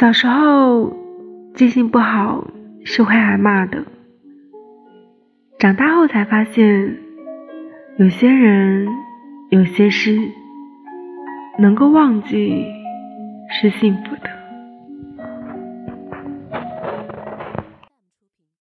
小时候记性不好是会挨骂的。长大后才发现有些人有些事能够忘记是幸福的。